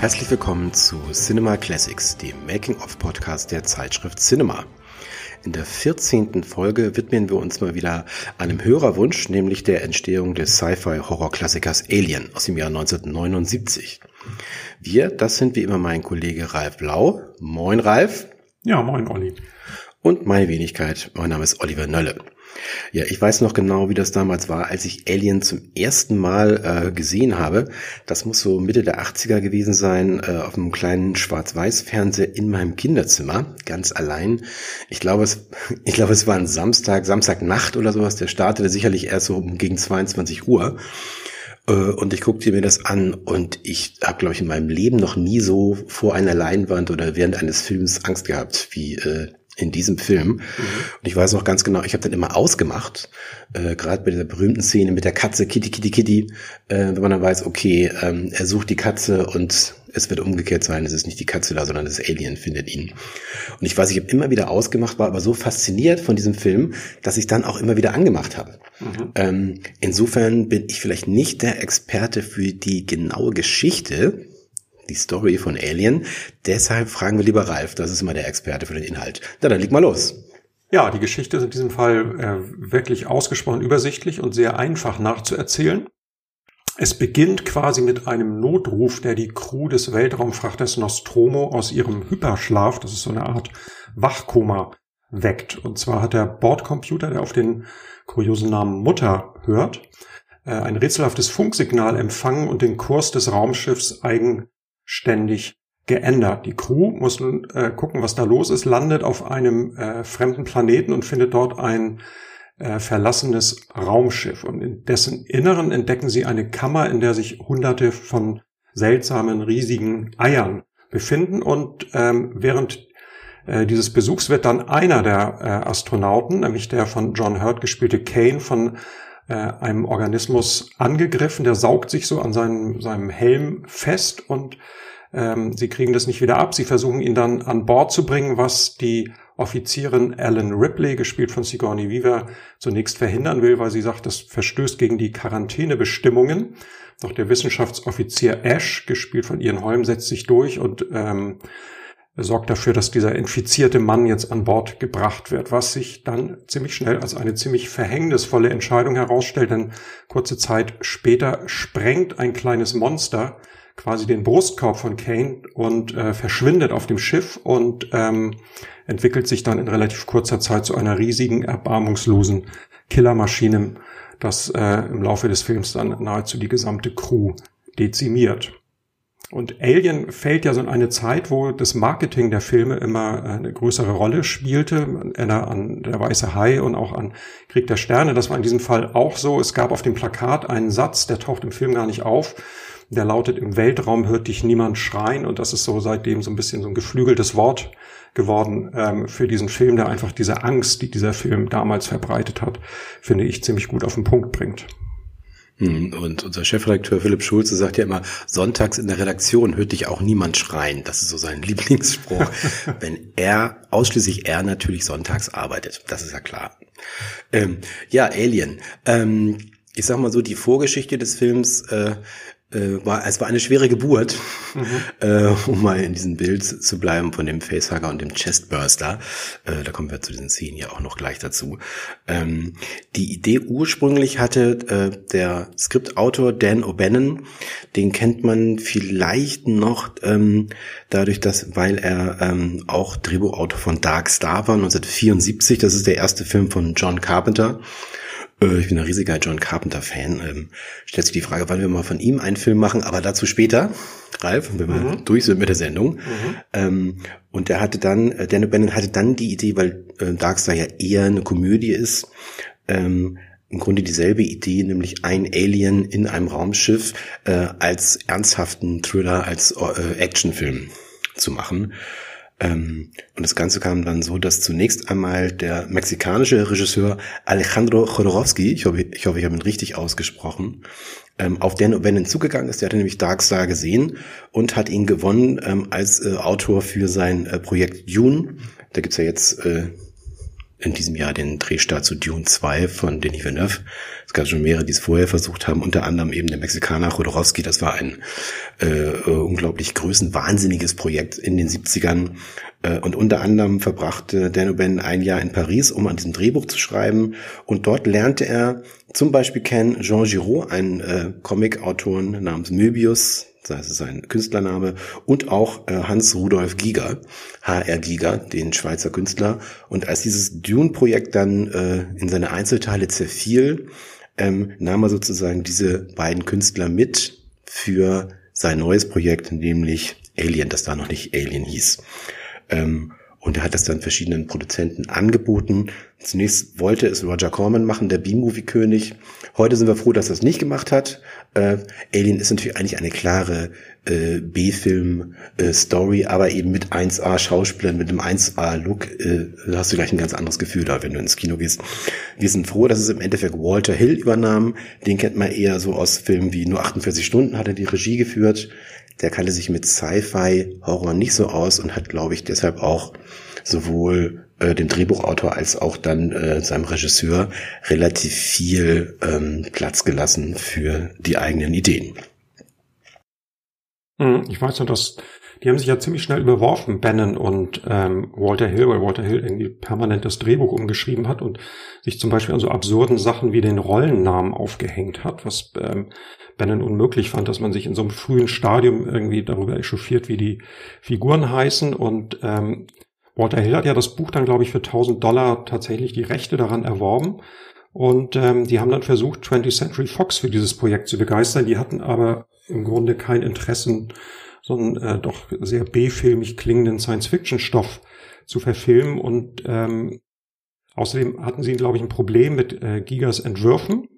Herzlich willkommen zu Cinema Classics, dem Making-of-Podcast der Zeitschrift Cinema. In der 14. Folge widmen wir uns mal wieder einem Hörerwunsch, nämlich der Entstehung des Sci-Fi-Horror-Klassikers Alien aus dem Jahr 1979. Wir, das sind wie immer mein Kollege Ralf Blau. Moin Ralf. Ja, moin Olli. Und meine Wenigkeit, mein Name ist Oliver Nölle. Ja, ich weiß noch genau, wie das damals war, als ich Alien zum ersten Mal äh, gesehen habe. Das muss so Mitte der 80er gewesen sein, äh, auf einem kleinen Schwarz-Weiß-Fernseher in meinem Kinderzimmer, ganz allein. Ich glaube, es, ich glaube, es war ein Samstag, Samstagnacht oder sowas. Der startete sicherlich erst so gegen 22 Uhr. Äh, und ich guckte mir das an und ich habe, glaube ich, in meinem Leben noch nie so vor einer Leinwand oder während eines Films Angst gehabt wie äh, in diesem Film. Mhm. Und ich weiß noch ganz genau, ich habe dann immer ausgemacht, äh, gerade bei dieser berühmten Szene mit der Katze, Kitty, Kitty, Kitty, äh, wenn man dann weiß, okay, ähm, er sucht die Katze und es wird umgekehrt sein, es ist nicht die Katze da, sondern das Alien findet ihn. Und ich weiß, ich habe immer wieder ausgemacht, war aber so fasziniert von diesem Film, dass ich dann auch immer wieder angemacht habe. Mhm. Ähm, insofern bin ich vielleicht nicht der Experte für die genaue Geschichte, die Story von Alien. Deshalb fragen wir lieber Ralf, das ist immer der Experte für den Inhalt. Na, dann leg mal los. Ja, die Geschichte ist in diesem Fall äh, wirklich ausgesprochen übersichtlich und sehr einfach nachzuerzählen. Es beginnt quasi mit einem Notruf, der die Crew des Weltraumfrachters Nostromo aus ihrem Hyperschlaf, das ist so eine Art Wachkoma, weckt. Und zwar hat der Bordcomputer, der auf den kuriosen Namen Mutter hört, äh, ein rätselhaftes Funksignal empfangen und den Kurs des Raumschiffs eigen ständig geändert. Die Crew muss nun äh, gucken, was da los ist, landet auf einem äh, fremden Planeten und findet dort ein äh, verlassenes Raumschiff. Und in dessen Inneren entdecken sie eine Kammer, in der sich hunderte von seltsamen, riesigen Eiern befinden. Und ähm, während äh, dieses Besuchs wird dann einer der äh, Astronauten, nämlich der von John Hurt gespielte Kane, von äh, einem Organismus angegriffen. Der saugt sich so an seinem, seinem Helm fest und ähm, sie kriegen das nicht wieder ab. Sie versuchen ihn dann an Bord zu bringen, was die Offizierin Ellen Ripley, gespielt von Sigourney Weaver, zunächst verhindern will, weil sie sagt, das verstößt gegen die Quarantänebestimmungen. Doch der Wissenschaftsoffizier Ash, gespielt von Ian Holm, setzt sich durch und ähm, sorgt dafür, dass dieser infizierte Mann jetzt an Bord gebracht wird, was sich dann ziemlich schnell als eine ziemlich verhängnisvolle Entscheidung herausstellt, denn kurze Zeit später sprengt ein kleines Monster quasi den Brustkorb von Kane und äh, verschwindet auf dem Schiff und ähm, entwickelt sich dann in relativ kurzer Zeit zu einer riesigen, erbarmungslosen Killermaschine, das äh, im Laufe des Films dann nahezu die gesamte Crew dezimiert. Und Alien fällt ja so in eine Zeit, wo das Marketing der Filme immer eine größere Rolle spielte. An Der Weiße Hai und auch an Krieg der Sterne. Das war in diesem Fall auch so. Es gab auf dem Plakat einen Satz, der taucht im Film gar nicht auf der lautet, im Weltraum hört dich niemand schreien und das ist so seitdem so ein bisschen so ein geflügeltes Wort geworden ähm, für diesen Film, der einfach diese Angst, die dieser Film damals verbreitet hat, finde ich ziemlich gut auf den Punkt bringt. Hm, und unser Chefredakteur Philipp Schulze sagt ja immer, sonntags in der Redaktion hört dich auch niemand schreien. Das ist so sein Lieblingsspruch. wenn er, ausschließlich er natürlich sonntags arbeitet. Das ist ja klar. Ähm, ja, Alien. Ähm, ich sag mal so, die Vorgeschichte des Films äh, äh, war, es war eine schwere Geburt, mhm. äh, um mal in diesem Bild zu bleiben von dem Facehugger und dem Chestburster. Äh, da kommen wir zu diesen Szenen ja auch noch gleich dazu. Ähm, die Idee ursprünglich hatte äh, der Skriptautor Dan O'Bannon, den kennt man vielleicht noch ähm, dadurch, dass, weil er ähm, auch Drehbuchautor von Dark Star war 1974. Das ist der erste Film von John Carpenter. Äh, ich bin ein riesiger John Carpenter-Fan. Ähm, stellt sich die Frage, wann wir mal von ihm einen Film machen, aber dazu später, Ralf, wenn wir mhm. durch sind mit der Sendung. Mhm. Ähm, und der hatte dann, äh, Dan O'Bannon hatte dann die Idee, weil äh, Darkstar ja eher eine Komödie ist, ähm, im Grunde dieselbe Idee, nämlich ein Alien in einem Raumschiff äh, als ernsthaften Thriller, als äh, Actionfilm zu machen. Ähm, und das Ganze kam dann so, dass zunächst einmal der mexikanische Regisseur Alejandro Jodorowsky, ich hoffe, ich, hoffe, ich habe ihn richtig ausgesprochen, ähm, auf den O'Bannon zugegangen ist. Der hatte nämlich Darkstar gesehen und hat ihn gewonnen ähm, als äh, Autor für sein äh, Projekt Dune. Da gibt's ja jetzt äh, in diesem Jahr den Drehstart zu Dune 2 von Denis Villeneuve. Es gab schon mehrere, die es vorher versucht haben, unter anderem eben der Mexikaner Chodorowski. Das war ein äh, äh, unglaublich größenwahnsinniges Projekt in den 70ern. Äh, und unter anderem verbrachte Dan O'Bannon ein Jahr in Paris, um an diesem Drehbuch zu schreiben. Und dort lernte er zum Beispiel kennen Jean Giraud, einen äh, Comic-Autoren namens Möbius, das ist sein Künstlername, und auch äh, Hans Rudolf Giger, HR Giger, den Schweizer Künstler. Und als dieses Dune-Projekt dann äh, in seine Einzelteile zerfiel, ähm, nahm er sozusagen diese beiden Künstler mit für sein neues Projekt, nämlich Alien, das da noch nicht Alien hieß. Ähm, und er hat das dann verschiedenen Produzenten angeboten. Zunächst wollte es Roger Corman machen, der B-Movie-König. Heute sind wir froh, dass er es nicht gemacht hat. Äh, Alien ist natürlich eigentlich eine klare äh, B-Film-Story, äh, aber eben mit 1A-Schauspielern, mit einem 1A-Look äh, hast du gleich ein ganz anderes Gefühl da, wenn du ins Kino gehst. Wir sind froh, dass es im Endeffekt Walter Hill übernahm. Den kennt man eher so aus Filmen wie Nur 48 Stunden, hat er die Regie geführt der kannte sich mit Sci-Fi-Horror nicht so aus und hat, glaube ich, deshalb auch sowohl äh, dem Drehbuchautor als auch dann äh, seinem Regisseur relativ viel ähm, Platz gelassen für die eigenen Ideen. Hm, ich weiß noch, dass die haben sich ja ziemlich schnell überworfen, Bannon und ähm, Walter Hill, weil Walter Hill irgendwie permanent das Drehbuch umgeschrieben hat und sich zum Beispiel an so absurden Sachen wie den Rollennamen aufgehängt hat, was ähm, Bannon unmöglich fand, dass man sich in so einem frühen Stadium irgendwie darüber echauffiert, wie die Figuren heißen. Und ähm, Walter Hill hat ja das Buch dann, glaube ich, für 1000 Dollar tatsächlich die Rechte daran erworben. Und ähm, die haben dann versucht, 20th Century Fox für dieses Projekt zu begeistern. Die hatten aber im Grunde kein Interesse, so einen äh, doch sehr B-filmig klingenden Science-Fiction-Stoff zu verfilmen. Und ähm, außerdem hatten sie, glaube ich, ein Problem mit äh, Gigas Entwürfen.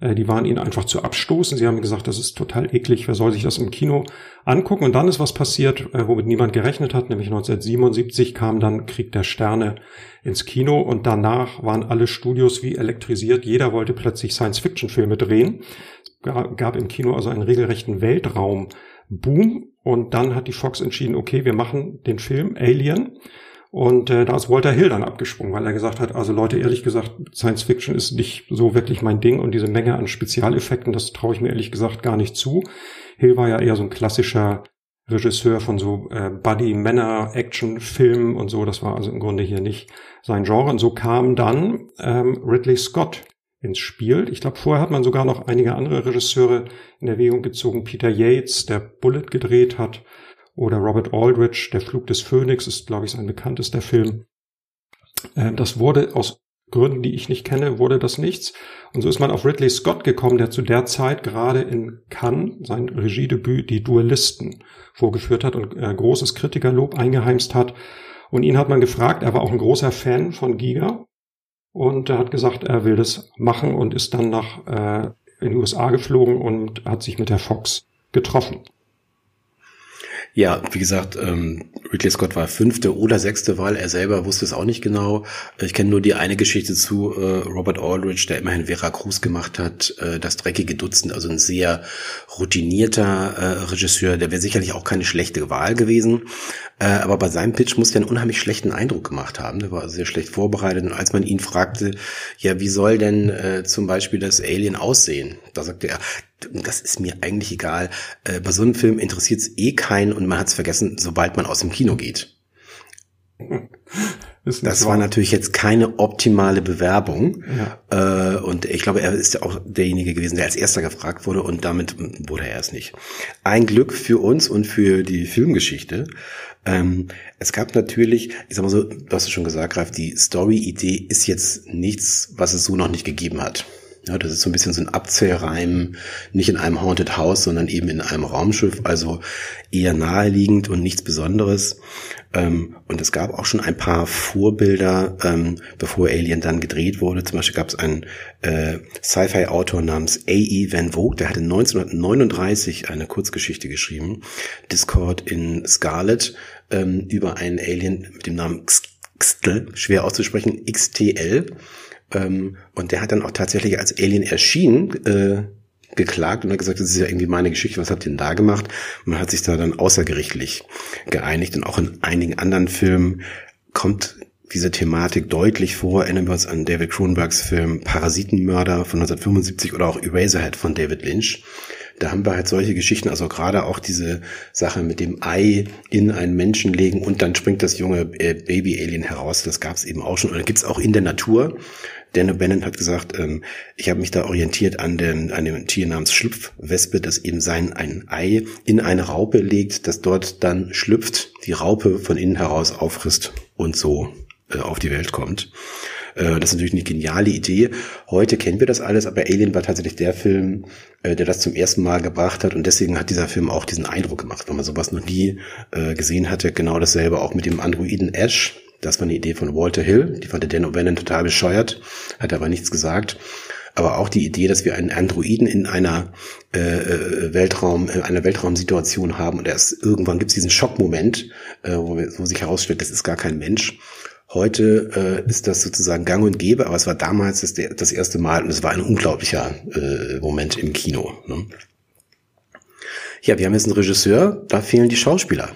Äh, die waren ihnen einfach zu abstoßen. Sie haben gesagt, das ist total eklig, wer soll sich das im Kino angucken? Und dann ist was passiert, äh, womit niemand gerechnet hat, nämlich 1977 kam dann Krieg der Sterne ins Kino und danach waren alle Studios wie elektrisiert. Jeder wollte plötzlich Science-Fiction-Filme drehen. Es gab im Kino also einen regelrechten Weltraum-Boom und dann hat die Fox entschieden, okay, wir machen den Film Alien und äh, da ist Walter Hill dann abgesprungen, weil er gesagt hat, also Leute, ehrlich gesagt, Science Fiction ist nicht so wirklich mein Ding und diese Menge an Spezialeffekten, das traue ich mir ehrlich gesagt gar nicht zu. Hill war ja eher so ein klassischer Regisseur von so äh, Buddy-Männer-Action-Filmen und so. Das war also im Grunde hier nicht sein Genre. Und so kam dann ähm, Ridley Scott ins Spiel. Ich glaube, vorher hat man sogar noch einige andere Regisseure in Erwägung gezogen. Peter Yates, der Bullet gedreht hat, oder Robert Aldrich, Der Flug des Phönix ist, glaube ich, sein bekanntester Film. Äh, das wurde aus Gründen, die ich nicht kenne, wurde das nichts. Und so ist man auf Ridley Scott gekommen, der zu der Zeit gerade in Cannes sein Regiedebüt Die Duellisten vorgeführt hat und äh, großes Kritikerlob eingeheimst hat. Und ihn hat man gefragt, er war auch ein großer Fan von Giga und er hat gesagt, er will das machen und ist dann nach äh, in die USA geflogen und hat sich mit der Fox getroffen. Ja, wie gesagt, ähm, Ridley Scott war fünfte oder sechste Wahl. Er selber wusste es auch nicht genau. Ich kenne nur die eine Geschichte zu äh, Robert Aldrich, der immerhin Vera Cruz gemacht hat, äh, das dreckige Dutzend, also ein sehr routinierter äh, Regisseur. Der wäre sicherlich auch keine schlechte Wahl gewesen. Äh, aber bei seinem Pitch muss er einen unheimlich schlechten Eindruck gemacht haben. Der war sehr schlecht vorbereitet. Und als man ihn fragte, ja, wie soll denn äh, zum Beispiel das Alien aussehen? Da sagte er, das ist mir eigentlich egal. Äh, bei so einem Film interessiert es eh keinen und man hat es vergessen, sobald man aus dem Kino geht. Das war natürlich jetzt keine optimale Bewerbung. Ja. Äh, und ich glaube, er ist ja auch derjenige gewesen, der als erster gefragt wurde und damit wurde er es nicht. Ein Glück für uns und für die Filmgeschichte. Ähm, es gab natürlich, ich sag mal so, du hast es schon gesagt, Ralf, die Story-Idee ist jetzt nichts, was es so noch nicht gegeben hat. Ja, das ist so ein bisschen so ein Abzählreim, nicht in einem Haunted House, sondern eben in einem Raumschiff, also eher naheliegend und nichts Besonderes. Ähm, und es gab auch schon ein paar Vorbilder, ähm, bevor Alien dann gedreht wurde. Zum Beispiel gab es einen äh, Sci-Fi-Autor namens A.E. Van Vogt, der hatte 1939 eine Kurzgeschichte geschrieben, Discord in Scarlet, ähm, über einen Alien mit dem Namen Xtl, schwer auszusprechen, XTL. Ähm, und der hat dann auch tatsächlich als Alien erschienen, äh, geklagt und hat gesagt, das ist ja irgendwie meine Geschichte, was habt ihr denn da gemacht? Man hat sich da dann außergerichtlich geeinigt und auch in einigen anderen Filmen kommt diese Thematik deutlich vor. Erinnern wir uns an David Cronenbergs Film Parasitenmörder von 1975 oder auch Eraserhead von David Lynch. Da haben wir halt solche Geschichten, also gerade auch diese Sache mit dem Ei in einen Menschen legen und dann springt das junge äh, Baby-Alien heraus. Das gab es eben auch schon. Und gibt's auch in der Natur. Dan O'Bannon hat gesagt, ähm, ich habe mich da orientiert an, den, an dem Tier namens Schlupfwespe, das eben sein ein Ei in eine Raupe legt, das dort dann schlüpft, die Raupe von innen heraus auffrisst und so äh, auf die Welt kommt. Äh, das ist natürlich eine geniale Idee. Heute kennen wir das alles, aber Alien war tatsächlich der Film, äh, der das zum ersten Mal gebracht hat und deswegen hat dieser Film auch diesen Eindruck gemacht, weil man sowas noch nie äh, gesehen hatte. Genau dasselbe auch mit dem Androiden Ash. Das war eine Idee von Walter Hill. Die fand der Dan O'Bannon total bescheuert, hat aber nichts gesagt aber auch die Idee, dass wir einen Androiden in einer äh, Weltraum, äh, einer Weltraumsituation haben und erst irgendwann gibt es diesen Schockmoment, äh, wo, wo sich herausstellt, das ist gar kein Mensch. Heute äh, ist das sozusagen gang und gäbe, aber es war damals das, das erste Mal und es war ein unglaublicher äh, Moment im Kino. Ne? Ja, wir haben jetzt einen Regisseur, da fehlen die Schauspieler.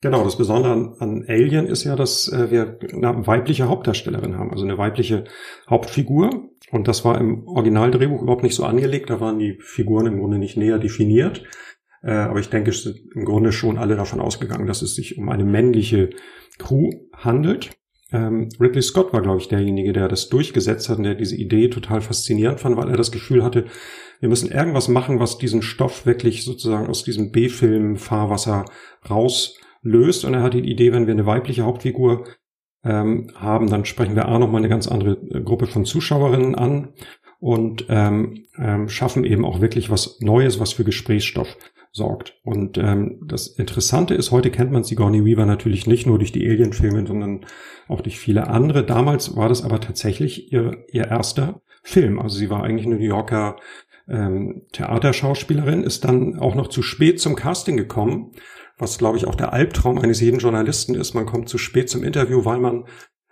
Genau, das Besondere an, an Alien ist ja, dass äh, wir eine weibliche Hauptdarstellerin haben, also eine weibliche Hauptfigur. Und das war im Originaldrehbuch überhaupt nicht so angelegt. Da waren die Figuren im Grunde nicht näher definiert. Äh, aber ich denke, es sind im Grunde schon alle davon ausgegangen, dass es sich um eine männliche Crew handelt. Ähm, Ridley Scott war, glaube ich, derjenige, der das durchgesetzt hat und der diese Idee total faszinierend fand, weil er das Gefühl hatte, wir müssen irgendwas machen, was diesen Stoff wirklich sozusagen aus diesem B-Film-Fahrwasser rauslöst. Und er hatte die Idee, wenn wir eine weibliche Hauptfigur ähm, haben, dann sprechen wir A nochmal eine ganz andere äh, Gruppe von Zuschauerinnen an und ähm, ähm, schaffen eben auch wirklich was Neues, was für Gesprächsstoff sorgt. Und ähm, das Interessante ist, heute kennt man Sigourney Weaver natürlich nicht nur durch die Alien-Filme, sondern auch durch viele andere. Damals war das aber tatsächlich ihr, ihr erster Film. Also sie war eigentlich eine New Yorker ähm, Theaterschauspielerin, ist dann auch noch zu spät zum Casting gekommen, was glaube ich auch der Albtraum eines jeden Journalisten ist. Man kommt zu spät zum Interview, weil man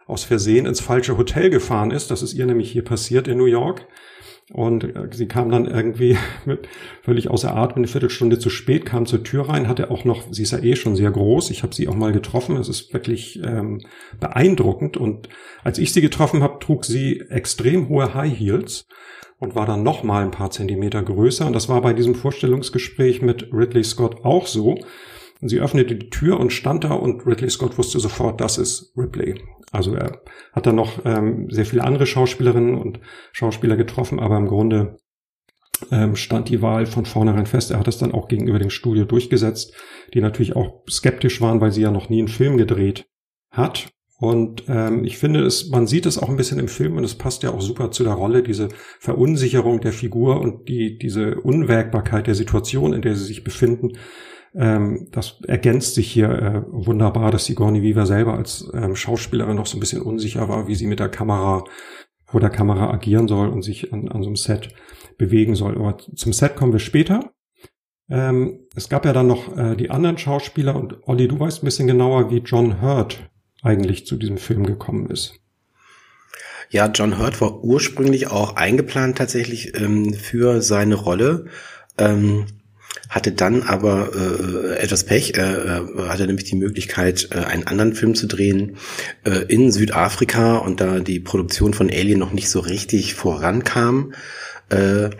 aus Versehen ins falsche Hotel gefahren ist. Das ist ihr nämlich hier passiert in New York. Und äh, sie kam dann irgendwie mit völlig außer Atem eine Viertelstunde zu spät, kam zur Tür rein, hatte auch noch, sie ist ja eh schon sehr groß, ich habe sie auch mal getroffen, es ist wirklich ähm, beeindruckend. Und als ich sie getroffen habe, trug sie extrem hohe High Heels und war dann noch mal ein paar Zentimeter größer. Und das war bei diesem Vorstellungsgespräch mit Ridley Scott auch so. Sie öffnete die Tür und stand da und Ridley Scott wusste sofort, das ist Ripley. Also er hat dann noch ähm, sehr viele andere Schauspielerinnen und Schauspieler getroffen, aber im Grunde ähm, stand die Wahl von vornherein fest. Er hat es dann auch gegenüber dem Studio durchgesetzt, die natürlich auch skeptisch waren, weil sie ja noch nie einen Film gedreht hat. Und ähm, ich finde es, man sieht es auch ein bisschen im Film und es passt ja auch super zu der Rolle, diese Verunsicherung der Figur und die, diese Unwägbarkeit der Situation, in der sie sich befinden, ähm, das ergänzt sich hier äh, wunderbar, dass Sigourney Weaver selber als ähm, Schauspielerin noch so ein bisschen unsicher war, wie sie mit der Kamera vor der Kamera agieren soll und sich an, an so einem Set bewegen soll. Aber zum Set kommen wir später. Ähm, es gab ja dann noch äh, die anderen Schauspieler und Olli, du weißt ein bisschen genauer, wie John Hurt eigentlich zu diesem Film gekommen ist. Ja, John Hurt war ursprünglich auch eingeplant tatsächlich ähm, für seine Rolle. Ähm, hatte dann aber äh, etwas Pech. Er äh, hatte nämlich die Möglichkeit, äh, einen anderen Film zu drehen äh, in Südafrika und da die Produktion von Alien noch nicht so richtig vorankam, äh,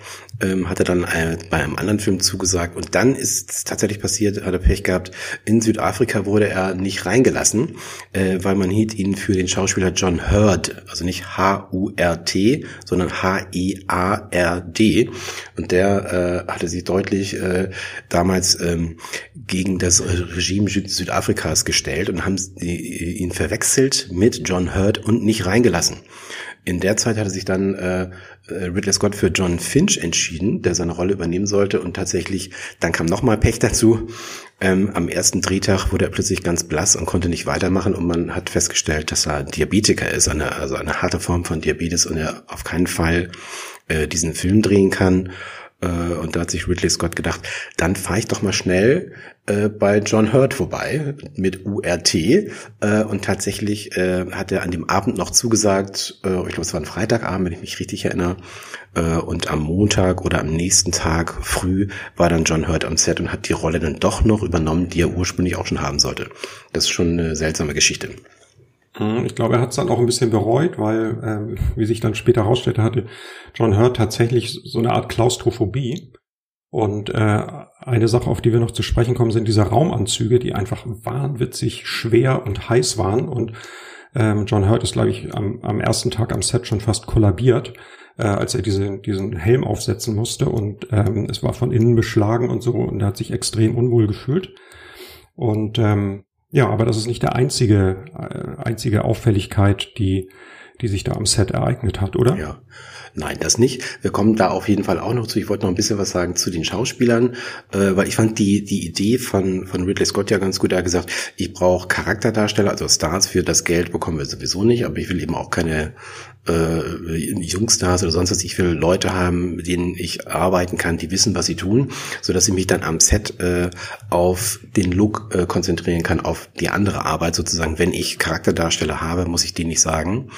ähm, hat er dann äh, bei einem anderen Film zugesagt. Und dann ist es tatsächlich passiert, hat er Pech gehabt, in Südafrika wurde er nicht reingelassen, äh, weil man hielt ihn für den Schauspieler John Hurd, also nicht H-U-R-T, sondern H-E-A-R-D. Und der äh, hatte sich deutlich äh, damals ähm, gegen das Regime Südafrikas gestellt und haben ihn verwechselt mit John Hurd und nicht reingelassen. In der Zeit hatte sich dann äh, äh, Ridley Scott für John Finch entschieden, der seine Rolle übernehmen sollte. Und tatsächlich, dann kam nochmal Pech dazu. Ähm, am ersten Drehtag wurde er plötzlich ganz blass und konnte nicht weitermachen. Und man hat festgestellt, dass er Diabetiker ist, eine, also eine harte Form von Diabetes und er auf keinen Fall äh, diesen Film drehen kann. Äh, und da hat sich Ridley Scott gedacht, dann fahre ich doch mal schnell äh, bei John Hurt vorbei mit URT. Äh, und tatsächlich äh, hat er an dem Abend noch zugesagt, äh, ich glaube es war ein Freitagabend, wenn ich mich richtig erinnere. Äh, und am Montag oder am nächsten Tag früh war dann John Hurt am Set und hat die Rolle dann doch noch übernommen, die er ursprünglich auch schon haben sollte. Das ist schon eine seltsame Geschichte. Mhm, ich glaube, er hat es dann auch ein bisschen bereut, weil, ähm, wie sich dann später herausstellte, hatte John Hurt tatsächlich so eine Art Klaustrophobie. Und äh, eine Sache, auf die wir noch zu sprechen kommen, sind diese Raumanzüge, die einfach wahnwitzig schwer und heiß waren. Und ähm, John Hurt ist, glaube ich, am, am ersten Tag am Set schon fast kollabiert, äh, als er diese, diesen Helm aufsetzen musste. Und ähm, es war von innen beschlagen und so. Und er hat sich extrem unwohl gefühlt. Und ähm, ja, aber das ist nicht der einzige, äh, einzige Auffälligkeit, die, die sich da am Set ereignet hat, oder? Ja. Nein, das nicht. Wir kommen da auf jeden Fall auch noch zu. Ich wollte noch ein bisschen was sagen zu den Schauspielern, äh, weil ich fand die, die Idee von, von Ridley Scott ja ganz gut. Er hat gesagt, ich brauche Charakterdarsteller, also Stars für das Geld bekommen wir sowieso nicht, aber ich will eben auch keine äh, Jungstars oder sonst was. Ich will Leute haben, mit denen ich arbeiten kann, die wissen, was sie tun, so dass ich mich dann am Set äh, auf den Look äh, konzentrieren kann, auf die andere Arbeit sozusagen. Wenn ich Charakterdarsteller habe, muss ich denen nicht sagen,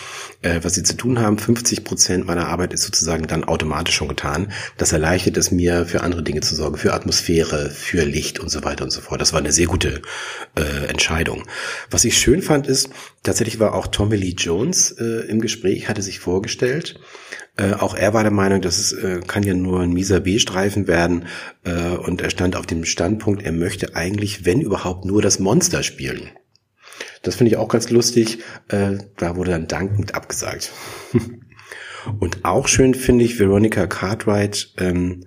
äh, was sie zu tun haben. 50 Prozent meiner Arbeit ist sozusagen dann automatisch schon getan. Das erleichtert es mir, für andere Dinge zu sorgen, für Atmosphäre, für Licht und so weiter und so fort. Das war eine sehr gute äh, Entscheidung. Was ich schön fand, ist, tatsächlich war auch Tommy Lee Jones äh, im Gespräch, hatte sich vorgestellt. Äh, auch er war der Meinung, dass es äh, kann ja nur ein mieser B-Streifen werden. Äh, und er stand auf dem Standpunkt, er möchte eigentlich, wenn überhaupt, nur das Monster spielen. Das finde ich auch ganz lustig. Äh, da wurde dann dankend abgesagt. und auch schön finde ich Veronica Cartwright, ähm,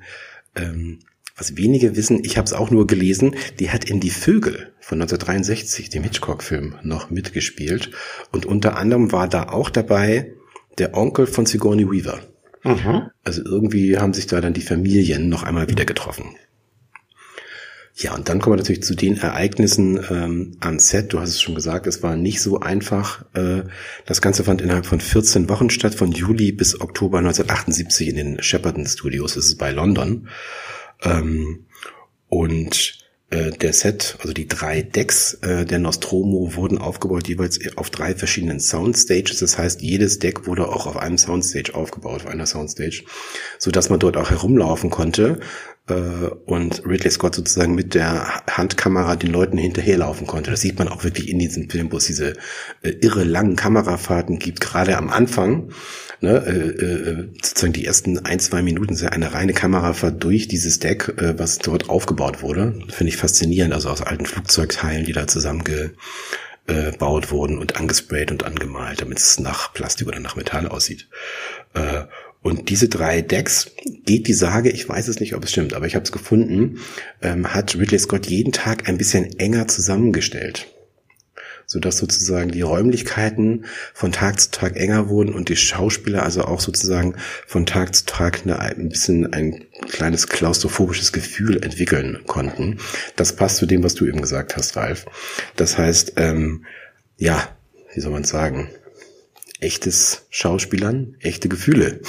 ähm, was wenige wissen, ich habe es auch nur gelesen, die hat in Die Vögel von 1963, dem Hitchcock-Film, noch mitgespielt. Und unter anderem war da auch dabei der Onkel von Sigourney Weaver. Mhm. Also irgendwie haben sich da dann die Familien noch einmal wieder getroffen. Ja, und dann kommen wir natürlich zu den Ereignissen ähm, am Set. Du hast es schon gesagt, es war nicht so einfach. Äh, das Ganze fand innerhalb von 14 Wochen statt, von Juli bis Oktober 1978 in den Shepperton Studios. Das ist bei London. Ähm, und äh, der Set, also die drei Decks äh, der Nostromo wurden aufgebaut jeweils auf drei verschiedenen Soundstages. Das heißt, jedes Deck wurde auch auf einem Soundstage aufgebaut, auf einer Soundstage, so dass man dort auch herumlaufen konnte und Ridley Scott sozusagen mit der Handkamera den Leuten hinterherlaufen konnte. Das sieht man auch wirklich in diesem Film, wo es diese äh, irre langen Kamerafahrten gibt, gerade am Anfang. Ne, äh, äh, sozusagen die ersten ein, zwei Minuten sind eine reine Kamerafahrt durch dieses Deck, äh, was dort aufgebaut wurde. Finde ich faszinierend, also aus alten Flugzeugteilen, die da zusammengebaut wurden und angesprayt und angemalt, damit es nach Plastik oder nach Metall aussieht. Und diese drei Decks geht die Sage, ich weiß es nicht, ob es stimmt, aber ich habe es gefunden, ähm, hat Ridley Scott jeden Tag ein bisschen enger zusammengestellt sodass sozusagen die Räumlichkeiten von Tag zu Tag enger wurden und die Schauspieler also auch sozusagen von Tag zu Tag eine, ein bisschen ein kleines klaustrophobisches Gefühl entwickeln konnten. Das passt zu dem, was du eben gesagt hast, Ralf. Das heißt, ähm, ja, wie soll man sagen, echtes Schauspielern, echte Gefühle.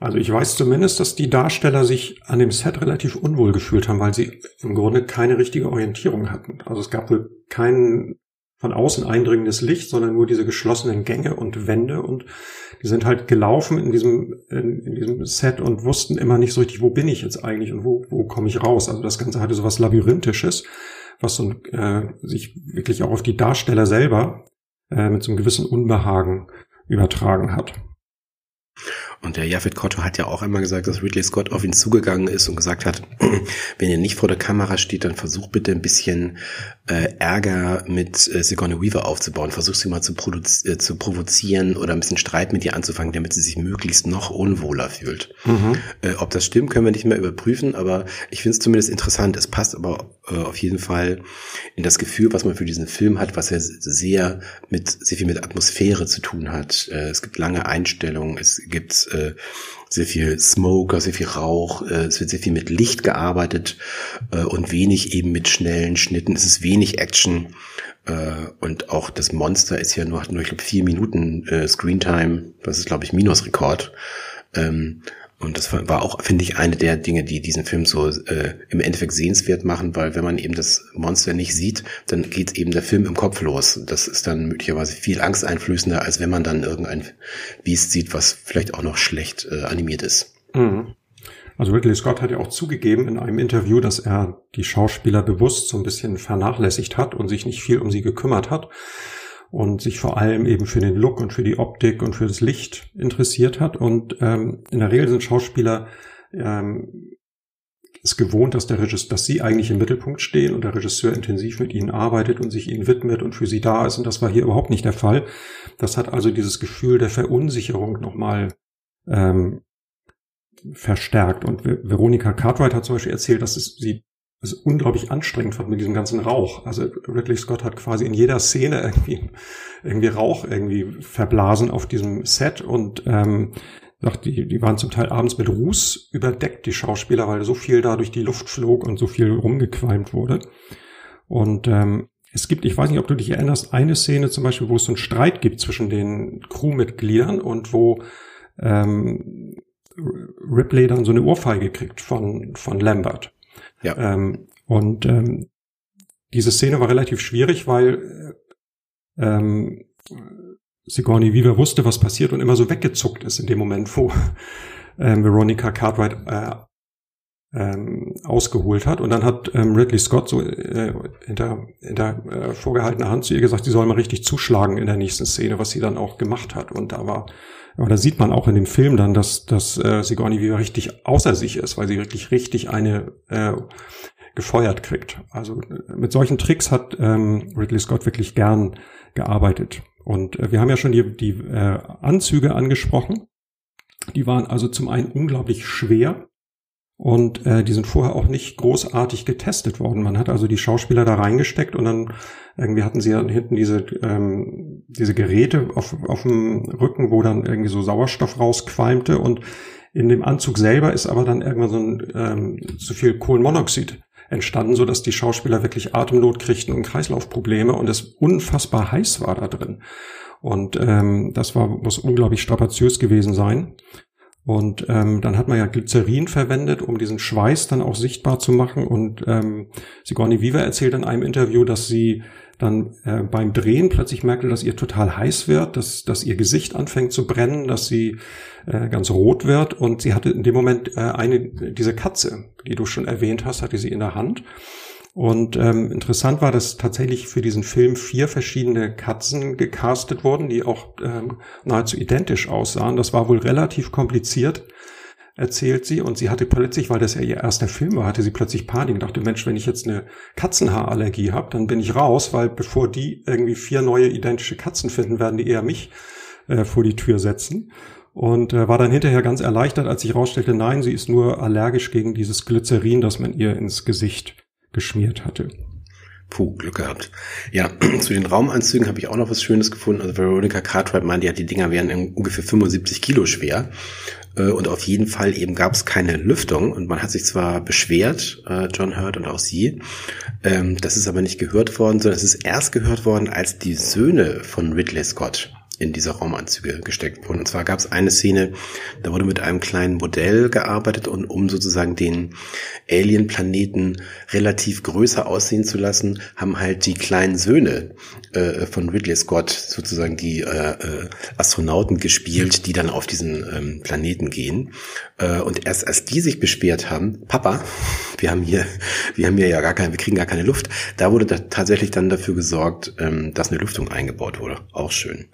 Also ich weiß zumindest, dass die Darsteller sich an dem Set relativ unwohl gefühlt haben, weil sie im Grunde keine richtige Orientierung hatten. Also es gab wohl keinen von außen eindringendes Licht, sondern nur diese geschlossenen Gänge und Wände und die sind halt gelaufen in diesem, in, in, diesem Set und wussten immer nicht so richtig, wo bin ich jetzt eigentlich und wo, wo komme ich raus. Also das Ganze hatte so was Labyrinthisches, was so, äh, sich wirklich auch auf die Darsteller selber äh, mit so einem gewissen Unbehagen übertragen hat. Und der Jaffet Kotto hat ja auch einmal gesagt, dass Ridley Scott auf ihn zugegangen ist und gesagt hat, wenn ihr nicht vor der Kamera steht, dann versuch bitte ein bisschen äh, Ärger mit äh, Sigourney Weaver aufzubauen. Versuch sie mal zu, äh, zu provozieren oder ein bisschen Streit mit ihr anzufangen, damit sie sich möglichst noch unwohler fühlt. Mhm. Äh, ob das stimmt, können wir nicht mehr überprüfen, aber ich finde es zumindest interessant. Es passt aber äh, auf jeden Fall in das Gefühl, was man für diesen Film hat, was ja sehr mit sehr viel mit Atmosphäre zu tun hat. Äh, es gibt lange Einstellungen, es gibt äh, sehr viel Smoke, sehr viel Rauch, äh, es wird sehr viel mit Licht gearbeitet äh, und wenig eben mit schnellen Schnitten. Es ist wenig Action äh, und auch das Monster ist ja nur, hat nur ich glaube, vier Minuten äh, Screentime, das ist glaube ich Minusrekord. Ähm, und das war auch, finde ich, eine der Dinge, die diesen Film so äh, im Endeffekt sehenswert machen, weil wenn man eben das Monster nicht sieht, dann geht eben der Film im Kopf los. Das ist dann möglicherweise viel angsteinflößender, als wenn man dann irgendein Biest sieht, was vielleicht auch noch schlecht äh, animiert ist. Mhm. Also Ridley Scott hat ja auch zugegeben in einem Interview, dass er die Schauspieler bewusst so ein bisschen vernachlässigt hat und sich nicht viel um sie gekümmert hat. Und sich vor allem eben für den Look und für die Optik und für das Licht interessiert hat. Und ähm, in der Regel sind Schauspieler ähm, ist gewohnt, dass der Regisseur, dass sie eigentlich im Mittelpunkt stehen und der Regisseur intensiv mit ihnen arbeitet und sich ihnen widmet und für sie da ist. Und das war hier überhaupt nicht der Fall. Das hat also dieses Gefühl der Verunsicherung nochmal ähm, verstärkt. Und Veronika Cartwright hat zum Beispiel erzählt, dass es sie es unglaublich anstrengend fand mit diesem ganzen Rauch. Also Ridley Scott hat quasi in jeder Szene irgendwie, irgendwie Rauch irgendwie verblasen auf diesem Set und ähm, die, die waren zum Teil abends mit Ruß überdeckt, die Schauspieler, weil so viel da durch die Luft flog und so viel rumgequalmt wurde. Und ähm, es gibt, ich weiß nicht, ob du dich erinnerst, eine Szene zum Beispiel, wo es so einen Streit gibt zwischen den Crewmitgliedern und wo ähm, Ripley dann so eine Ohrfeige kriegt von, von Lambert. Ja. Ähm, und ähm, diese Szene war relativ schwierig, weil ähm, Sigourney Weaver wusste, was passiert und immer so weggezuckt ist in dem Moment, wo ähm, Veronica Cartwright äh, ähm, ausgeholt hat. Und dann hat ähm, Ridley Scott so äh, hinter, hinter äh, vorgehaltener Hand zu ihr gesagt, sie soll mal richtig zuschlagen in der nächsten Szene, was sie dann auch gemacht hat. Und da war, aber da sieht man auch in dem Film dann, dass, dass äh, Sigourney Weaver richtig außer sich ist, weil sie wirklich richtig eine äh, gefeuert kriegt. Also äh, mit solchen Tricks hat ähm, Ridley Scott wirklich gern gearbeitet. Und äh, wir haben ja schon die, die äh, Anzüge angesprochen. Die waren also zum einen unglaublich schwer und äh, die sind vorher auch nicht großartig getestet worden. Man hat also die Schauspieler da reingesteckt und dann irgendwie hatten sie ja hinten diese, ähm, diese Geräte auf, auf dem Rücken, wo dann irgendwie so Sauerstoff rausqualmte und in dem Anzug selber ist aber dann irgendwann so ein ähm, zu viel Kohlenmonoxid entstanden, so dass die Schauspieler wirklich Atemnot kriegten und Kreislaufprobleme und es unfassbar heiß war da drin. Und ähm, das war muss unglaublich strapaziös gewesen sein. Und ähm, dann hat man ja Glycerin verwendet, um diesen Schweiß dann auch sichtbar zu machen. Und ähm, Sigourney Weaver erzählt in einem Interview, dass sie dann äh, beim Drehen plötzlich merkte, dass ihr total heiß wird, dass, dass ihr Gesicht anfängt zu brennen, dass sie äh, ganz rot wird. Und sie hatte in dem Moment äh, eine, diese Katze, die du schon erwähnt hast, hatte sie in der Hand. Und ähm, interessant war, dass tatsächlich für diesen Film vier verschiedene Katzen gecastet wurden, die auch ähm, nahezu identisch aussahen. Das war wohl relativ kompliziert, erzählt sie. Und sie hatte plötzlich, weil das ja ihr erster Film war, hatte sie plötzlich Panik und dachte, Mensch, wenn ich jetzt eine Katzenhaarallergie habe, dann bin ich raus, weil bevor die irgendwie vier neue identische Katzen finden, werden die eher mich äh, vor die Tür setzen und äh, war dann hinterher ganz erleichtert, als ich rausstellte, nein, sie ist nur allergisch gegen dieses Glycerin, das man ihr ins Gesicht geschmiert hatte. Puh, Glück gehabt. Ja, zu den Raumanzügen habe ich auch noch was Schönes gefunden. Also Veronica Cartwright meinte, ja, die Dinger wären ungefähr 75 Kilo schwer. Äh, und auf jeden Fall eben gab es keine Lüftung. Und man hat sich zwar beschwert, äh, John Hurt und auch sie, ähm, das ist aber nicht gehört worden, sondern es ist erst gehört worden, als die Söhne von Ridley Scott in diese Raumanzüge gesteckt wurden. Und zwar gab es eine Szene, da wurde mit einem kleinen Modell gearbeitet und um sozusagen den Alien-Planeten relativ größer aussehen zu lassen, haben halt die kleinen Söhne äh, von Ridley Scott sozusagen die äh, äh, Astronauten gespielt, die dann auf diesen ähm, Planeten gehen. Äh, und erst als die sich beschwert haben, Papa, wir haben hier, wir haben hier ja gar keine, wir kriegen gar keine Luft, da wurde da tatsächlich dann dafür gesorgt, ähm, dass eine Lüftung eingebaut wurde. Auch schön.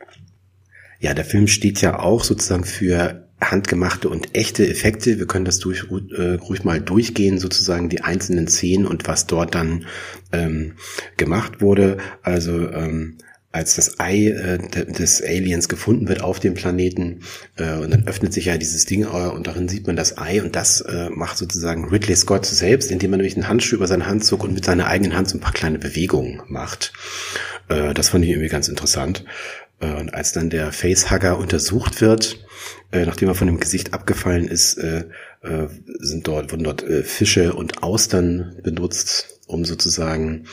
Ja, der Film steht ja auch sozusagen für handgemachte und echte Effekte. Wir können das durch, äh, ruhig mal durchgehen, sozusagen die einzelnen Szenen und was dort dann ähm, gemacht wurde. Also ähm, als das Ei äh, des Aliens gefunden wird auf dem Planeten äh, und dann öffnet sich ja dieses Ding äh, und darin sieht man das Ei und das äh, macht sozusagen Ridley Scott selbst, indem er nämlich einen Handschuh über seine Hand zog und mit seiner eigenen Hand so ein paar kleine Bewegungen macht. Äh, das fand ich irgendwie ganz interessant. Äh, und als dann der Facehugger untersucht wird, äh, nachdem er von dem Gesicht abgefallen ist, äh, sind dort, wurden dort Fische und Austern benutzt, um sozusagen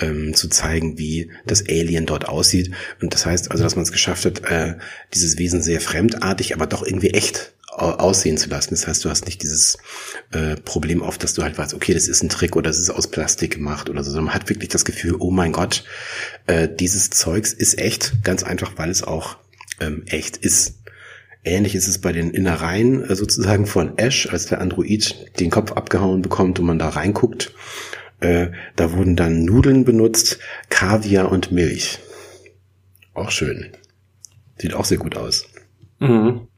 ähm, zu zeigen, wie das Alien dort aussieht. Und das heißt also, dass man es geschafft hat, äh, dieses Wesen sehr fremdartig, aber doch irgendwie echt aussehen zu lassen. Das heißt, du hast nicht dieses äh, Problem oft, dass du halt weißt, okay, das ist ein Trick oder das ist aus Plastik gemacht oder so, sondern man hat wirklich das Gefühl, oh mein Gott, äh, dieses Zeugs ist echt, ganz einfach, weil es auch ähm, echt ist. Ähnlich ist es bei den Innereien äh, sozusagen von Ash, als der Android den Kopf abgehauen bekommt und man da reinguckt. Äh, da wurden dann Nudeln benutzt, Kaviar und Milch. Auch schön. Sieht auch sehr gut aus. Mhm.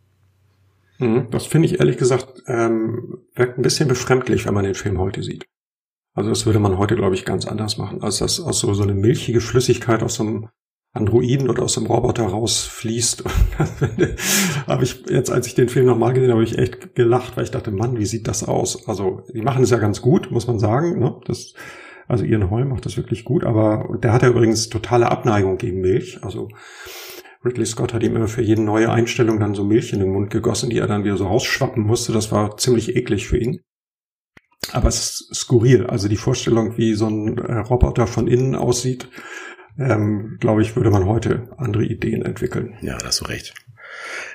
Mhm. Das finde ich ehrlich gesagt, ähm, wirkt ein bisschen befremdlich, wenn man den Film heute sieht. Also das würde man heute, glaube ich, ganz anders machen, als das aus so, so eine milchige Flüssigkeit aus so einem Androiden oder aus dem Roboter rausfließt. habe ich jetzt, als ich den Film nochmal gesehen habe, ich echt gelacht, weil ich dachte, Mann, wie sieht das aus? Also die machen es ja ganz gut, muss man sagen. Ne? Das, also Ian Holm macht das wirklich gut, aber der hat ja übrigens totale Abneigung gegen Milch. Also Ridley Scott hat ihm immer für jede neue Einstellung dann so Milch in den Mund gegossen, die er dann wieder so rausschwappen musste. Das war ziemlich eklig für ihn. Aber es ist skurril. Also die Vorstellung, wie so ein äh, Roboter von innen aussieht, ähm, glaube ich, würde man heute andere Ideen entwickeln. Ja, da hast du recht.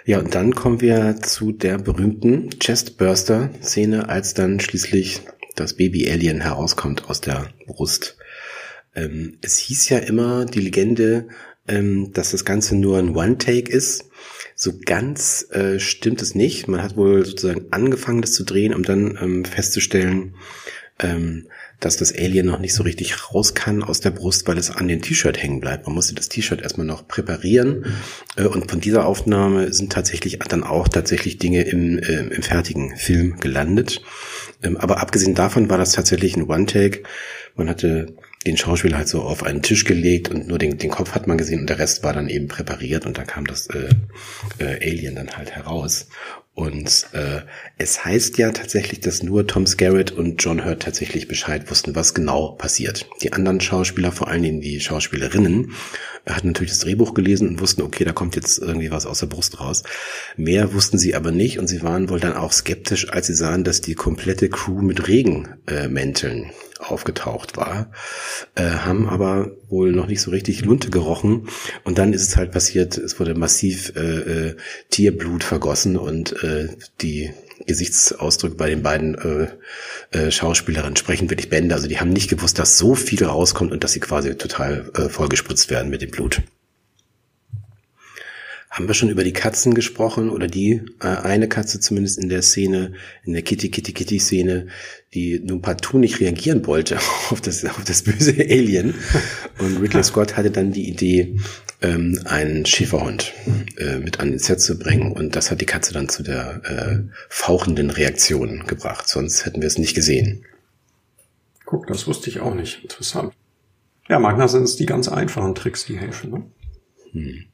Ja, und dann kommen wir zu der berühmten Chestburster-Szene, als dann schließlich das Baby-Alien herauskommt aus der Brust. Ähm, es hieß ja immer, die Legende, ähm, dass das Ganze nur ein One-Take ist. So ganz äh, stimmt es nicht. Man hat wohl sozusagen angefangen, das zu drehen, um dann ähm, festzustellen, ähm, dass das Alien noch nicht so richtig raus kann aus der Brust, weil es an dem T-Shirt hängen bleibt. Man musste das T-Shirt erstmal noch präparieren äh, und von dieser Aufnahme sind tatsächlich dann auch tatsächlich Dinge im, äh, im fertigen Film gelandet. Ähm, aber abgesehen davon war das tatsächlich ein One-Take. Man hatte den Schauspieler halt so auf einen Tisch gelegt und nur den, den Kopf hat man gesehen und der Rest war dann eben präpariert und da kam das äh, äh, Alien dann halt heraus. Und äh, es heißt ja tatsächlich, dass nur Tom Skerritt und John Hurt tatsächlich Bescheid wussten, was genau passiert. Die anderen Schauspieler, vor allen Dingen die Schauspielerinnen, hatten natürlich das Drehbuch gelesen und wussten, okay, da kommt jetzt irgendwie was aus der Brust raus. Mehr wussten sie aber nicht und sie waren wohl dann auch skeptisch, als sie sahen, dass die komplette Crew mit Regenmänteln äh, aufgetaucht war, äh, haben aber wohl noch nicht so richtig Lunte gerochen. Und dann ist es halt passiert, es wurde massiv äh, äh, Tierblut vergossen und äh, die Gesichtsausdrücke bei den beiden äh, äh, Schauspielerinnen sprechen wirklich Bände. Also die haben nicht gewusst, dass so viel rauskommt und dass sie quasi total äh, vollgespritzt werden mit dem Blut. Haben wir schon über die Katzen gesprochen oder die äh, eine Katze zumindest in der Szene, in der Kitty Kitty Kitty Szene, die nun partout nicht reagieren wollte auf das, auf das böse Alien. Und Ridley Scott hatte dann die Idee, ähm, einen Schäferhund äh, mit an den Set zu bringen. Und das hat die Katze dann zu der äh, fauchenden Reaktion gebracht. Sonst hätten wir es nicht gesehen. Guck, das wusste ich auch nicht. Interessant. Ja, manchmal sind es die ganz einfachen Tricks, die helfen. Ne? Hm.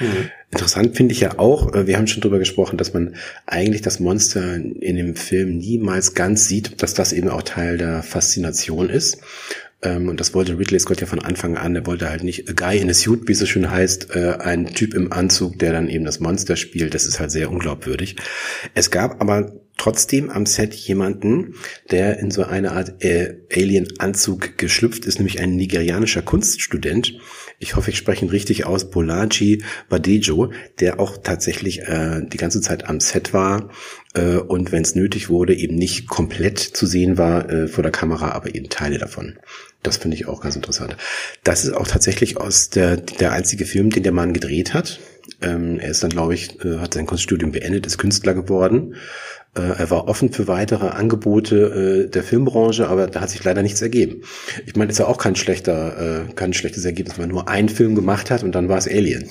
Mhm. Interessant finde ich ja auch, äh, wir haben schon drüber gesprochen, dass man eigentlich das Monster in dem Film niemals ganz sieht, dass das eben auch Teil der Faszination ist. Ähm, und das wollte Ridley Scott ja von Anfang an. Er wollte halt nicht a guy in a suit, wie es so schön heißt, äh, ein Typ im Anzug, der dann eben das Monster spielt. Das ist halt sehr unglaubwürdig. Es gab aber trotzdem am Set jemanden, der in so eine Art äh, Alien-Anzug geschlüpft ist, nämlich ein nigerianischer Kunststudent. Ich hoffe, ich spreche ihn richtig aus, Bolaji Badejo, der auch tatsächlich äh, die ganze Zeit am Set war äh, und wenn es nötig wurde, eben nicht komplett zu sehen war äh, vor der Kamera, aber eben Teile davon. Das finde ich auch ganz interessant. Das ist auch tatsächlich aus der, der einzige Film, den der Mann gedreht hat. Ähm, er ist dann, glaube ich, äh, hat sein Kunststudium beendet, ist Künstler geworden. Äh, er war offen für weitere Angebote äh, der Filmbranche, aber da hat sich leider nichts ergeben. Ich meine, ist ja auch kein schlechter, äh, kein schlechtes Ergebnis, wenn man nur einen Film gemacht hat und dann war es Alien.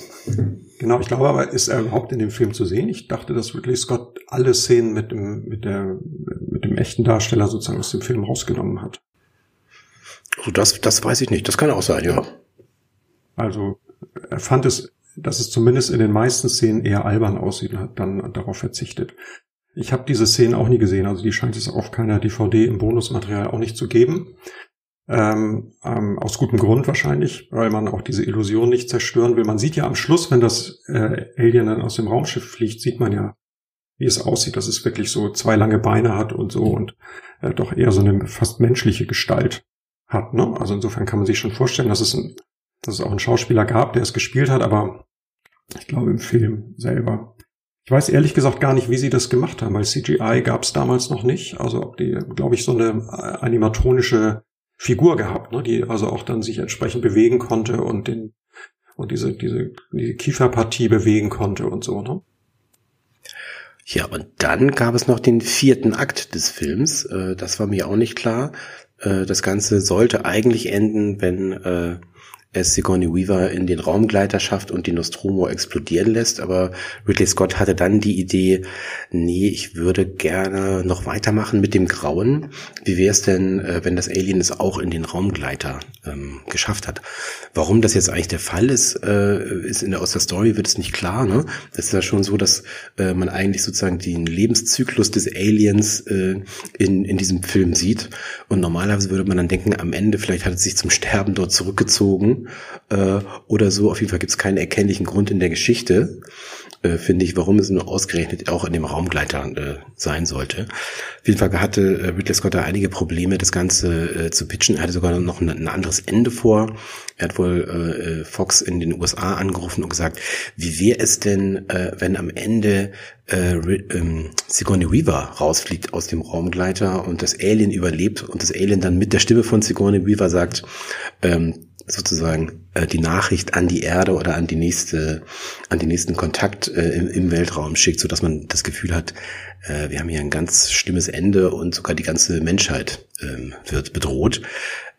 Genau, ich glaube aber, ist er überhaupt in dem Film zu sehen? Ich dachte, dass Ridley Scott alle Szenen mit dem, mit der, mit dem echten Darsteller sozusagen aus dem Film rausgenommen hat. Also das, das weiß ich nicht. Das kann auch sein, ja. Also er fand es, dass es zumindest in den meisten Szenen eher albern aussieht und hat dann darauf verzichtet. Ich habe diese Szenen auch nie gesehen, also die scheint es auf keiner DVD im Bonusmaterial auch nicht zu geben. Ähm, ähm, aus gutem Grund wahrscheinlich, weil man auch diese Illusion nicht zerstören will. Man sieht ja am Schluss, wenn das äh, Alien dann aus dem Raumschiff fliegt, sieht man ja, wie es aussieht, dass es wirklich so zwei lange Beine hat und so und äh, doch eher so eine fast menschliche Gestalt hat. Ne? Also insofern kann man sich schon vorstellen, dass es, ein, dass es auch einen Schauspieler gab, der es gespielt hat, aber ich glaube im Film selber. Ich weiß ehrlich gesagt gar nicht, wie sie das gemacht haben, weil CGI gab es damals noch nicht. Also ob die, glaube ich, so eine äh, animatronische Figur gehabt, ne, die also auch dann sich entsprechend bewegen konnte und den und diese diese diese Kieferpartie bewegen konnte und so. Ne? Ja, und dann gab es noch den vierten Akt des Films. Äh, das war mir auch nicht klar. Äh, das Ganze sollte eigentlich enden, wenn äh, es Sigourney Weaver in den Raumgleiter schafft und die Nostromo explodieren lässt. Aber Ridley Scott hatte dann die Idee, nee, ich würde gerne noch weitermachen mit dem Grauen. Wie wäre es denn, äh, wenn das Alien es auch in den Raumgleiter ähm, geschafft hat? Warum das jetzt eigentlich der Fall ist, äh, ist in der, aus der Story wird es nicht klar. Ne? Das ist ja schon so, dass äh, man eigentlich sozusagen den Lebenszyklus des Aliens äh, in, in diesem Film sieht. Und normalerweise würde man dann denken, am Ende vielleicht hat es sich zum Sterben dort zurückgezogen äh, oder so. Auf jeden Fall gibt es keinen erkennlichen Grund in der Geschichte, äh, finde ich, warum es nur ausgerechnet auch in dem Raumgleiter äh, sein sollte. Auf jeden Fall hatte äh, Ridley Scott da einige Probleme, das Ganze äh, zu pitchen. Er hatte sogar noch ein, ein anderes Ende vor. Er hat wohl äh, Fox in den USA angerufen und gesagt, wie wäre es denn, äh, wenn am Ende äh, ähm, Sigourney Weaver rausfliegt aus dem Raumgleiter und das Alien überlebt und das Alien dann mit der Stimme von Sigourney Weaver sagt, ähm, sozusagen äh, die Nachricht an die Erde oder an die nächste, an den nächsten Kontakt äh, im, im Weltraum schickt, so dass man das Gefühl hat, äh, wir haben hier ein ganz schlimmes Ende und sogar die ganze Menschheit ähm, wird bedroht.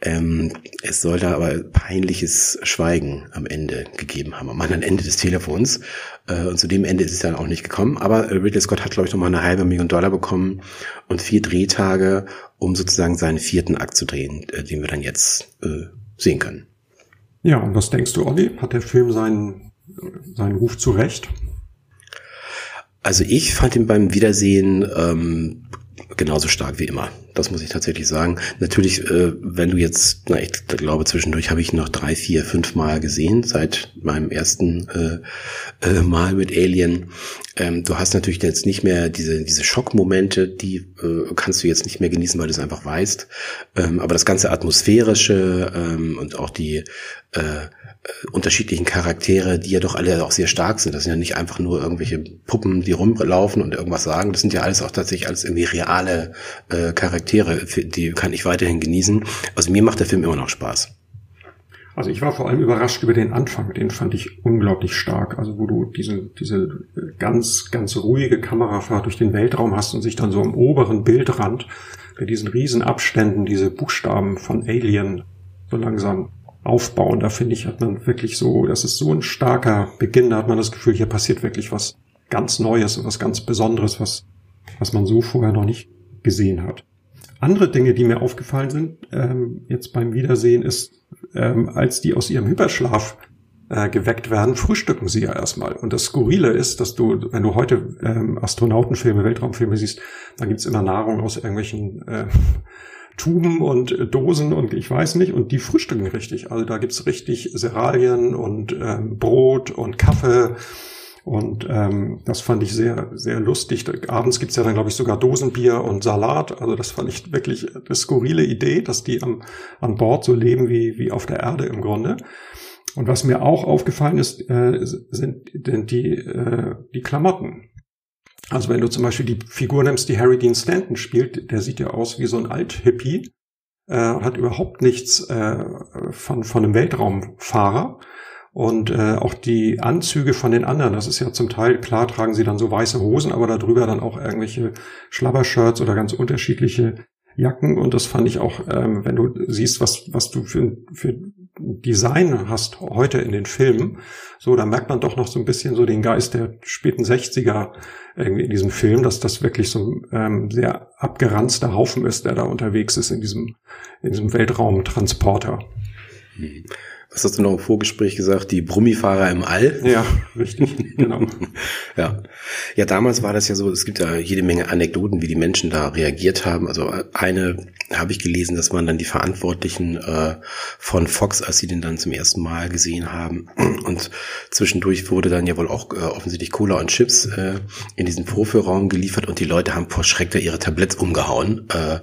Ähm, es soll da aber peinliches Schweigen am Ende gegeben haben, am anderen Ende des Telefons. Äh, und zu dem Ende ist es dann auch nicht gekommen. Aber äh, Ridley Scott hat, glaube ich, noch mal eine halbe Million Dollar bekommen und vier Drehtage, um sozusagen seinen vierten Akt zu drehen, äh, den wir dann jetzt äh, sehen können. Ja, und was denkst du, Olli? Hat der Film seinen, seinen Ruf zurecht? Also ich fand ihn beim Wiedersehen ähm, genauso stark wie immer. Das muss ich tatsächlich sagen. Natürlich, äh, wenn du jetzt, na, ich glaube, zwischendurch habe ich noch drei, vier, fünf Mal gesehen seit meinem ersten äh, äh, Mal mit Alien. Ähm, du hast natürlich jetzt nicht mehr diese, diese Schockmomente, die äh, kannst du jetzt nicht mehr genießen, weil du es einfach weißt. Ähm, aber das ganze Atmosphärische ähm, und auch die äh, unterschiedlichen Charaktere, die ja doch alle auch sehr stark sind. Das sind ja nicht einfach nur irgendwelche Puppen, die rumlaufen und irgendwas sagen. Das sind ja alles auch tatsächlich alles irgendwie reale äh, Charaktere, die kann ich weiterhin genießen. Also mir macht der Film immer noch Spaß. Also ich war vor allem überrascht über den Anfang, den fand ich unglaublich stark. Also wo du diese, diese ganz, ganz ruhige Kamerafahrt durch den Weltraum hast und sich dann so am oberen Bildrand bei diesen riesen Abständen diese Buchstaben von Alien so langsam aufbauen. Da finde ich, hat man wirklich so, das ist so ein starker Beginn, da hat man das Gefühl, hier passiert wirklich was ganz Neues und was ganz Besonderes, was, was man so vorher noch nicht gesehen hat. Andere Dinge, die mir aufgefallen sind, ähm, jetzt beim Wiedersehen, ist, ähm, als die aus ihrem Hyperschlaf äh, geweckt werden, frühstücken sie ja erstmal. Und das Skurrile ist, dass du, wenn du heute ähm, Astronautenfilme, Weltraumfilme siehst, dann gibt's immer Nahrung aus irgendwelchen äh, Tuben und äh, Dosen und ich weiß nicht. Und die frühstücken richtig. Also da gibt's richtig Seralien und ähm, Brot und Kaffee. Und ähm, das fand ich sehr, sehr lustig. Abends gibt's ja dann, glaube ich, sogar Dosenbier und Salat. Also das fand ich wirklich eine skurrile Idee, dass die am, an Bord so leben wie, wie auf der Erde im Grunde. Und was mir auch aufgefallen ist, äh, sind die, äh, die Klamotten. Also wenn du zum Beispiel die Figur nimmst, die Harry Dean Stanton spielt, der sieht ja aus wie so ein Alt-Hippie, äh, hat überhaupt nichts äh, von, von einem Weltraumfahrer. Und äh, auch die Anzüge von den anderen, das ist ja zum Teil, klar tragen sie dann so weiße Hosen, aber darüber dann auch irgendwelche Schlabbershirts oder ganz unterschiedliche Jacken. Und das fand ich auch, ähm, wenn du siehst, was, was du für, für Design hast heute in den Filmen, so, da merkt man doch noch so ein bisschen so den Geist der späten 60er irgendwie in diesem Film, dass das wirklich so ein ähm, sehr abgeranzter Haufen ist, der da unterwegs ist in diesem, in diesem Weltraumtransporter. Was hast du noch im Vorgespräch gesagt, die Brummifahrer im All? Ja, richtig, genau. ja. Ja, damals war das ja so, es gibt ja jede Menge Anekdoten, wie die Menschen da reagiert haben. Also eine habe ich gelesen, dass man dann die Verantwortlichen äh, von Fox, als sie den dann zum ersten Mal gesehen haben, und zwischendurch wurde dann ja wohl auch äh, offensichtlich Cola und Chips äh, in diesen Vorführraum geliefert und die Leute haben vor Schreck da ihre Tabletts umgehauen äh,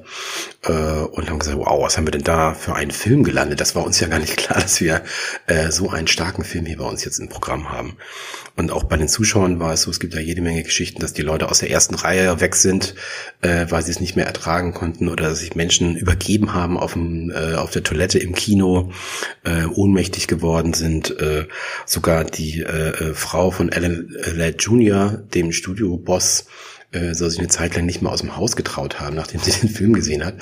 äh, und haben gesagt, wow, was haben wir denn da für einen Film gelandet? Das war uns ja gar nicht klar, dass wir äh, so einen starken Film hier bei uns jetzt im Programm haben. Und auch bei den Zuschauern war es so, es gibt ja jede Menge Geschichten, dass die Leute aus der ersten Reihe weg sind, äh, weil sie es nicht mehr ertragen konnten oder dass sich Menschen übergeben haben auf, dem, äh, auf der Toilette im Kino, äh, ohnmächtig geworden sind. Äh, sogar die äh, äh Frau von Alan Ladd Jr., dem Studioboss, äh, soll sich eine Zeit lang nicht mehr aus dem Haus getraut haben, nachdem sie den Film gesehen hat.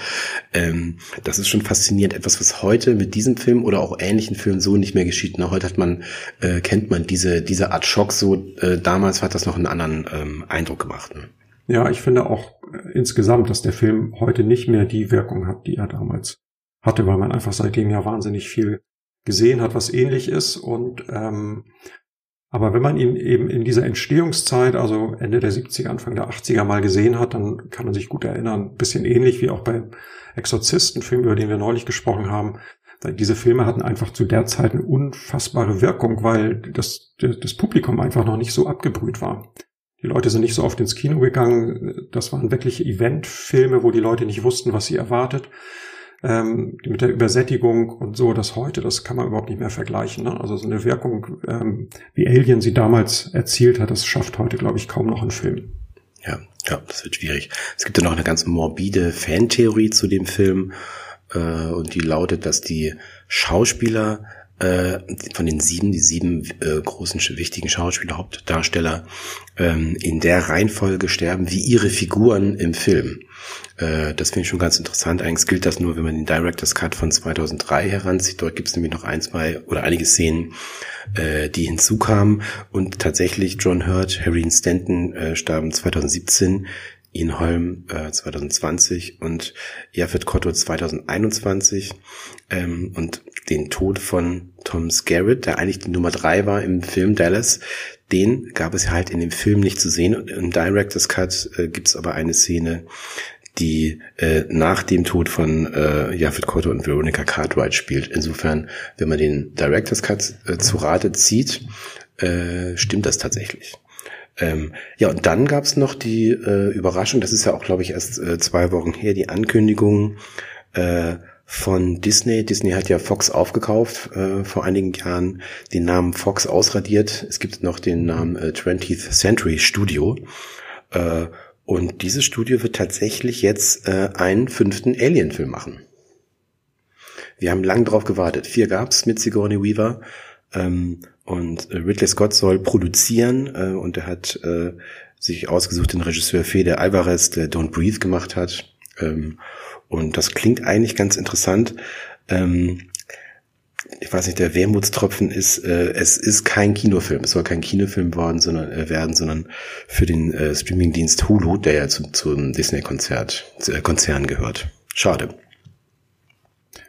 Ähm, das ist schon faszinierend. Etwas, was heute mit diesem Film oder auch ähnlichen Filmen so nicht mehr geschieht. Ne? Heute hat man, äh, kennt man diese, diese Art Schock so. Äh, damals hat das noch einen anderen ähm, Eindruck gemacht. Ne? Ja, ich finde auch äh, insgesamt, dass der Film heute nicht mehr die Wirkung hat, die er damals hatte, weil man einfach seitdem ja wahnsinnig viel gesehen hat, was ähnlich ist. Und ähm, aber wenn man ihn eben in dieser Entstehungszeit, also Ende der 70er, Anfang der 80er mal gesehen hat, dann kann man sich gut erinnern, bisschen ähnlich wie auch bei Exorzisten, Film, über den wir neulich gesprochen haben. Diese Filme hatten einfach zu der Zeit eine unfassbare Wirkung, weil das, das Publikum einfach noch nicht so abgebrüht war. Die Leute sind nicht so oft ins Kino gegangen. Das waren wirklich Eventfilme, wo die Leute nicht wussten, was sie erwartet ähm, mit der Übersättigung und so, das heute, das kann man überhaupt nicht mehr vergleichen. Ne? Also so eine Wirkung, ähm, wie Alien sie damals erzielt hat, das schafft heute, glaube ich, kaum noch ein Film. Ja, ja, das wird schwierig. Es gibt ja noch eine ganz morbide Fantheorie zu dem Film äh, und die lautet, dass die Schauspieler äh, von den sieben, die sieben äh, großen, wichtigen Schauspieler, Hauptdarsteller, ähm, in der Reihenfolge sterben wie ihre Figuren im Film. Äh, das finde ich schon ganz interessant. Eigentlich gilt das nur, wenn man den Director's Cut von 2003 heranzieht. Dort gibt es nämlich noch ein, zwei oder einige Szenen, äh, die hinzukamen. Und tatsächlich John Hurt, Harry Stanton äh, starben 2017 Ian Holm äh, 2020 und Jafet Kotto 2021 ähm, und den Tod von Tom Skerritt, der eigentlich die Nummer drei war im Film Dallas, den gab es halt in dem Film nicht zu sehen. Im Director's Cut äh, gibt es aber eine Szene, die äh, nach dem Tod von äh, Jafet Kotto und Veronica Cartwright spielt. Insofern, wenn man den Director's Cut äh, zu Rate zieht, äh, stimmt das tatsächlich. Ähm, ja, und dann gab's noch die äh, Überraschung, das ist ja auch, glaube ich, erst äh, zwei Wochen her, die Ankündigung äh, von Disney. Disney hat ja Fox aufgekauft äh, vor einigen Jahren, den Namen Fox ausradiert. Es gibt noch den Namen äh, 20th Century Studio. Äh, und dieses Studio wird tatsächlich jetzt äh, einen fünften Alien-Film machen. Wir haben lang drauf gewartet. Vier gab's mit Sigourney Weaver. Ähm, und äh, Ridley Scott soll produzieren äh, und er hat äh, sich ausgesucht den Regisseur Fede Alvarez, der Don't Breathe gemacht hat. Ähm, und das klingt eigentlich ganz interessant. Ähm, ich weiß nicht, der Wermutstropfen ist, äh, es ist kein Kinofilm. Es soll kein Kinofilm worden, sondern äh, werden, sondern für den äh, Streamingdienst Hulu, der ja zum, zum Disney-Konzert, äh, Konzern gehört. Schade.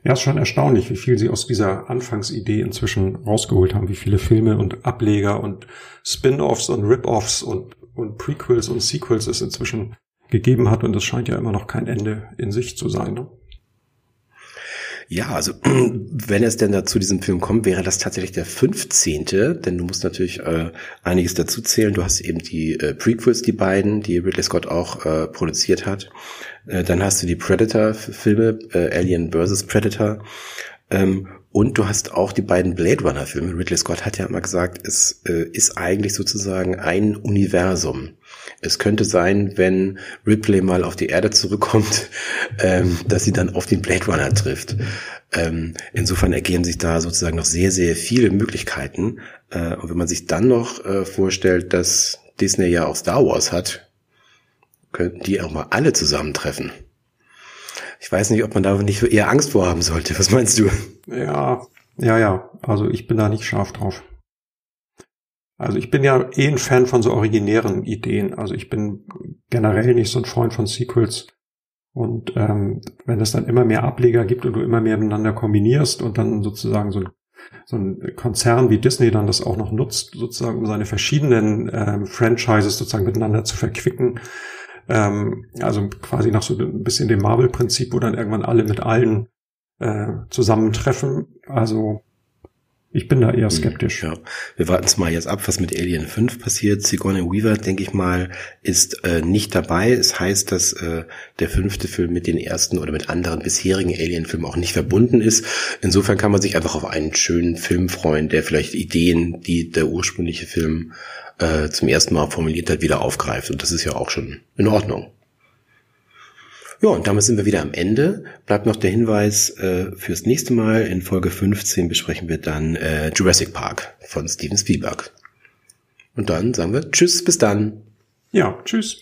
Ja, ist schon erstaunlich, wie viel sie aus dieser Anfangsidee inzwischen rausgeholt haben, wie viele Filme und Ableger und Spin-offs und Rip-offs und, und Prequels und Sequels es inzwischen gegeben hat und es scheint ja immer noch kein Ende in sich zu sein. Ne? Ja, also wenn es denn da zu diesem Film kommt, wäre das tatsächlich der 15., denn du musst natürlich äh, einiges dazu zählen. Du hast eben die äh, Prequels, die beiden, die Ridley Scott auch äh, produziert hat. Äh, dann hast du die Predator-Filme, äh, Alien vs. Predator. Ähm, und du hast auch die beiden Blade Runner-Filme. Ridley Scott hat ja immer gesagt, es äh, ist eigentlich sozusagen ein Universum. Es könnte sein, wenn Ripley mal auf die Erde zurückkommt, ähm, dass sie dann auf den Blade Runner trifft. Ähm, insofern ergeben sich da sozusagen noch sehr, sehr viele Möglichkeiten. Äh, und wenn man sich dann noch äh, vorstellt, dass Disney ja auch Star Wars hat, könnten die auch mal alle zusammentreffen. Ich weiß nicht, ob man da nicht eher Angst vorhaben sollte. Was meinst du? Ja, ja, ja. Also ich bin da nicht scharf drauf. Also ich bin ja eh ein Fan von so originären Ideen. Also ich bin generell nicht so ein Freund von Sequels. Und ähm, wenn es dann immer mehr Ableger gibt und du immer mehr miteinander kombinierst und dann sozusagen so ein, so ein Konzern wie Disney dann das auch noch nutzt, sozusagen um seine verschiedenen ähm, Franchises sozusagen miteinander zu verquicken, ähm, also quasi nach so ein bisschen dem Marvel-Prinzip, wo dann irgendwann alle mit allen äh, zusammentreffen. Also ich bin da eher hm, skeptisch. Ja, wir warten es mal jetzt ab, was mit Alien 5 passiert. Sigourney Weaver, denke ich mal, ist äh, nicht dabei. Es heißt, dass äh, der fünfte Film mit den ersten oder mit anderen bisherigen Alien-Filmen auch nicht verbunden ist. Insofern kann man sich einfach auf einen schönen Film freuen, der vielleicht Ideen, die der ursprüngliche Film äh, zum ersten Mal formuliert hat, wieder aufgreift. Und das ist ja auch schon in Ordnung. Ja, und damit sind wir wieder am Ende. Bleibt noch der Hinweis äh, fürs nächste Mal. In Folge 15 besprechen wir dann äh, Jurassic Park von Steven Spielberg. Und dann sagen wir Tschüss, bis dann. Ja, tschüss.